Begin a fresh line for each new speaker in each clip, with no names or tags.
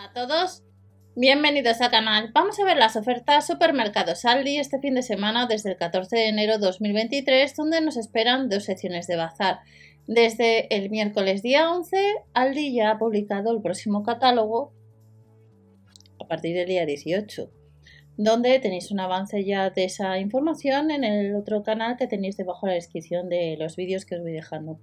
a todos, bienvenidos al canal. Vamos a ver las ofertas Supermercados Aldi este fin de semana desde el 14 de enero 2023, donde nos esperan dos secciones de bazar. Desde el miércoles día 11, Aldi ya ha publicado el próximo catálogo a partir del día 18, donde tenéis un avance ya de esa información en el otro canal que tenéis debajo de la descripción de los vídeos que os voy dejando.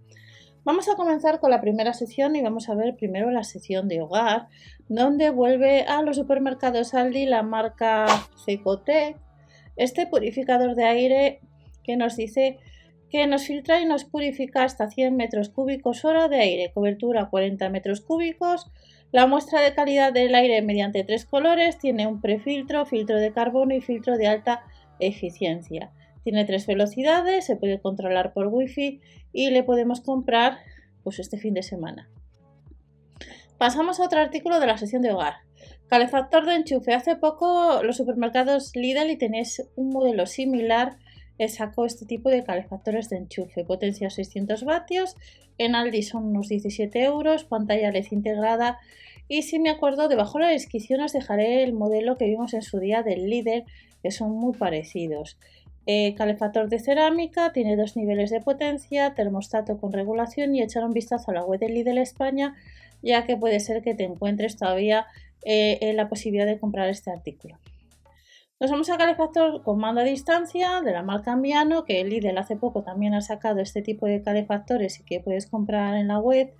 Vamos a comenzar con la primera sección y vamos a ver primero la sección de hogar, donde vuelve a los supermercados Aldi la marca Cecotec, este purificador de aire que nos dice que nos filtra y nos purifica hasta 100 metros cúbicos hora de aire, cobertura 40 metros cúbicos. La muestra de calidad del aire mediante tres colores tiene un prefiltro, filtro de carbono y filtro de alta eficiencia. Tiene tres velocidades, se puede controlar por wifi y le podemos comprar pues este fin de semana. Pasamos a otro artículo de la sección de hogar. Calefactor de enchufe. Hace poco los supermercados Lidl y tenéis un modelo similar sacó este tipo de calefactores de enchufe. Potencia 600 vatios. En Aldi son unos 17 euros. Pantalla LED integrada. Y si me acuerdo, debajo de la descripción os dejaré el modelo que vimos en su día del líder, que son muy parecidos. Eh, calefactor de cerámica, tiene dos niveles de potencia, termostato con regulación y echar un vistazo a la web de Lidl España, ya que puede ser que te encuentres todavía eh, en la posibilidad de comprar este artículo. Nos vamos a calefactor con mando a distancia de la marca Ambiano, que Lidl hace poco también ha sacado este tipo de calefactores y que puedes comprar en la web.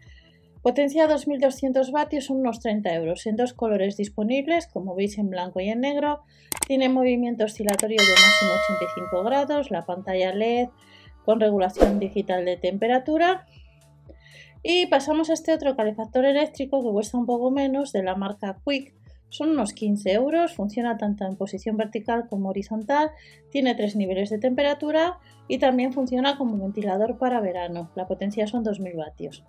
Potencia 2200 vatios son unos 30 euros en dos colores disponibles, como veis en blanco y en negro. Tiene movimiento oscilatorio de máximo 85 grados, la pantalla LED con regulación digital de temperatura. Y pasamos a este otro calefactor eléctrico que cuesta un poco menos de la marca Quick. Son unos 15 euros, funciona tanto en posición vertical como horizontal, tiene tres niveles de temperatura y también funciona como ventilador para verano. La potencia son 2000 vatios.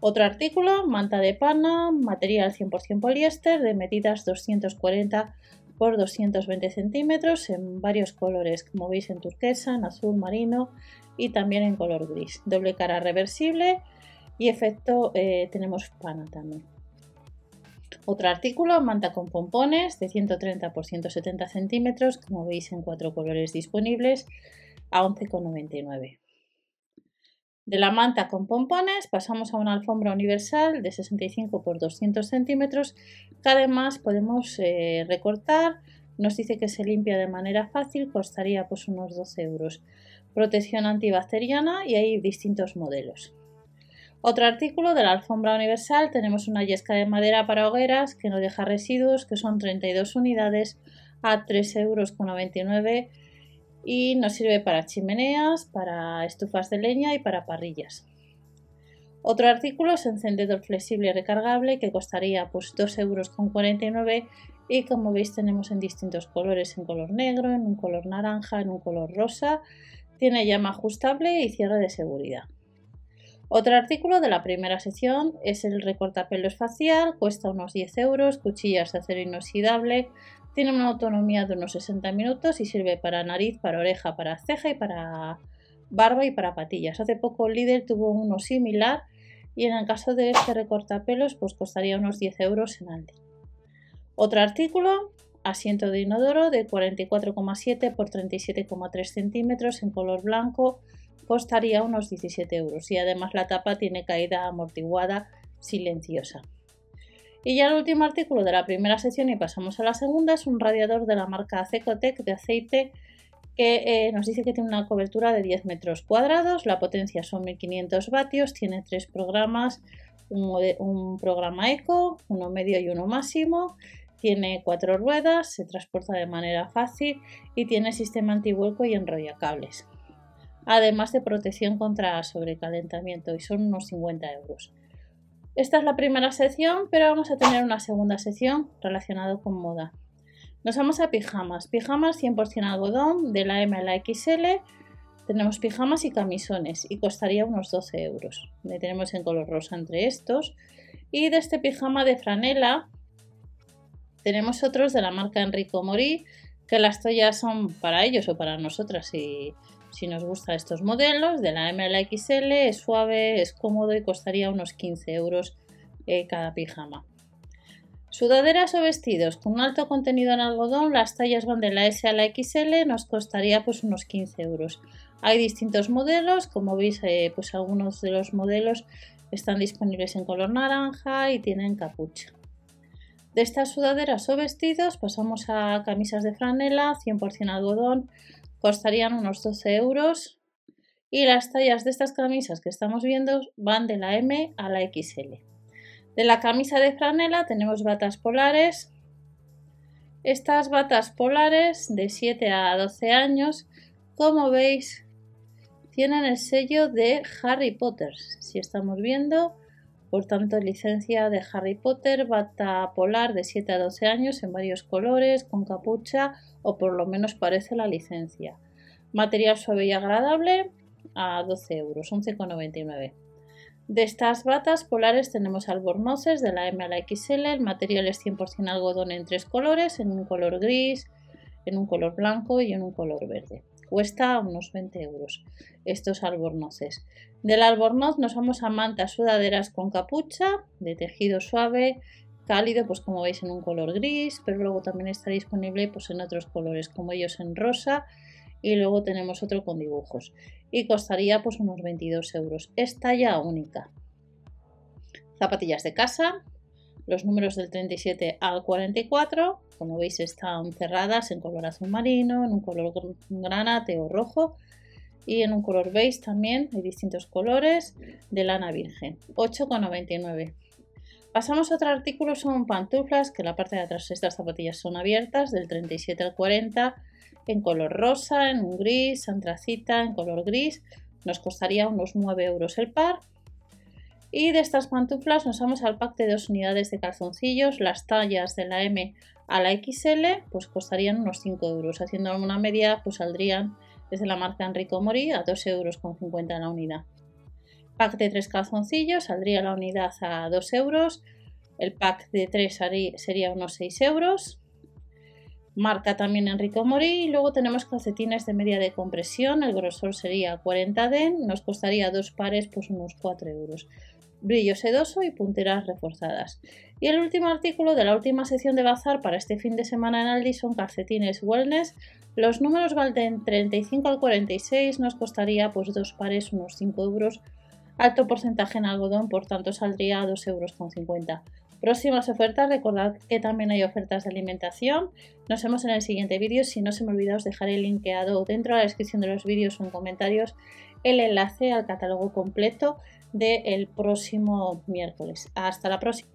Otro artículo, manta de pana, material 100% poliéster de medidas 240 por 220 centímetros en varios colores, como veis en turquesa, en azul marino y también en color gris. Doble cara reversible y efecto eh, tenemos pana también. Otro artículo, manta con pompones de 130 por 170 centímetros, como veis en cuatro colores disponibles, a 11,99. De la manta con pompones pasamos a una alfombra universal de 65 por 200 centímetros que además podemos eh, recortar. Nos dice que se limpia de manera fácil, costaría pues unos 12 euros. Protección antibacteriana y hay distintos modelos. Otro artículo de la alfombra universal tenemos una yesca de madera para hogueras que no deja residuos que son 32 unidades a 3,99 euros y nos sirve para chimeneas, para estufas de leña y para parrillas. Otro artículo es encendedor flexible recargable que costaría pues 2,49 euros y como veis tenemos en distintos colores, en color negro, en un color naranja, en un color rosa. Tiene llama ajustable y cierre de seguridad. Otro artículo de la primera sección es el recortapelos facial, cuesta unos 10 euros, cuchillas de acero inoxidable, tiene una autonomía de unos 60 minutos y sirve para nariz, para oreja, para ceja y para barba y para patillas. Hace poco Lidl tuvo uno similar y en el caso de este recortapelos pues costaría unos 10 euros en Aldi. Otro artículo, asiento de inodoro de 44,7 por 37,3 centímetros en color blanco, costaría unos 17 euros y además la tapa tiene caída amortiguada silenciosa. Y ya el último artículo de la primera sección y pasamos a la segunda es un radiador de la marca Cecotec de aceite que eh, nos dice que tiene una cobertura de 10 metros cuadrados, la potencia son 1500 vatios, tiene tres programas, un, programa eco, uno medio y uno máximo, tiene cuatro ruedas, se transporta de manera fácil y tiene sistema antivuelco y enrollacables, además de protección contra sobrecalentamiento y son unos 50 euros. Esta es la primera sección, pero vamos a tener una segunda sección relacionada con moda. Nos vamos a pijamas. Pijamas 100% algodón de la M a la. Tenemos pijamas y camisones y costaría unos 12 euros. Le tenemos en color rosa entre estos. Y de este pijama de franela tenemos otros de la marca Enrico Mori, que las toallas son para ellos o para nosotras y nos gustan estos modelos, de la M a la XL, es suave, es cómodo y costaría unos 15 euros eh, cada pijama. Sudaderas o vestidos con alto contenido en algodón, las tallas van de la S a la XL, nos costaría pues unos 15 euros. Hay distintos modelos, como veis eh, pues algunos de los modelos están disponibles en color naranja y tienen capucha. De estas sudaderas o vestidos pasamos a camisas de franela 100% algodón, costarían unos 12 euros y las tallas de estas camisas que estamos viendo van de la M a la XL. De la camisa de franela tenemos batas polares. Estas batas polares de 7 a 12 años, como veis, tienen el sello de Harry Potter. Si estamos viendo, por tanto, licencia de Harry Potter, bata polar de 7 a 12 años en varios colores, con capucha o por lo menos parece la licencia. Material suave y agradable a 12 euros, 11,99. De estas batas polares tenemos albornoces de la M a la el material es 100% algodón en tres colores, en un color gris, en un color blanco y en un color verde. Cuesta unos 20 euros estos albornoces. Del albornoz nos vamos a mantas sudaderas con capucha de tejido suave, cálido, pues como veis en un color gris, pero luego también está disponible pues en otros colores como ellos en rosa y luego tenemos otro con dibujos y costaría pues unos 22 euros. Es talla única. Zapatillas de casa, los números del 37 al 44, como veis están cerradas en color azul marino, en un color granate o rojo y en un color beige también, hay distintos colores de lana virgen, 8,99. Pasamos a otro artículo, son pantuflas, que la parte de atrás estas zapatillas son abiertas, del 37 al 40, en color rosa, en un gris, antracita, en color gris. Nos costaría unos 9 euros el par. Y de estas pantuflas nos vamos al pack de dos unidades de calzoncillos. Las tallas de la M a la XL pues costarían unos 5 euros. Haciendo una media pues saldrían desde la marca Enrico Mori a 2,50 euros la unidad. Pack de tres calzoncillos saldría la unidad a 2 euros. El pack de 3 sería unos 6 euros marca también Enrico Mori. Y luego tenemos calcetines de media de compresión, el grosor sería 40 den, nos costaría dos pares pues unos 4 euros. Brillo sedoso y punteras reforzadas. Y el último artículo de la última sección de bazar para este fin de semana en Aldi son calcetines wellness. Los números van de 35 al 46, nos costaría pues dos pares unos 5 euros. Alto porcentaje en algodón, por tanto saldría a 2,50 euros. Próximas ofertas, recordad que también hay ofertas de alimentación. Nos vemos en el siguiente vídeo. Si no se me olvida, os dejaré linkeado dentro de la descripción de los vídeos o en comentarios el enlace al catálogo completo del próximo miércoles. Hasta la próxima.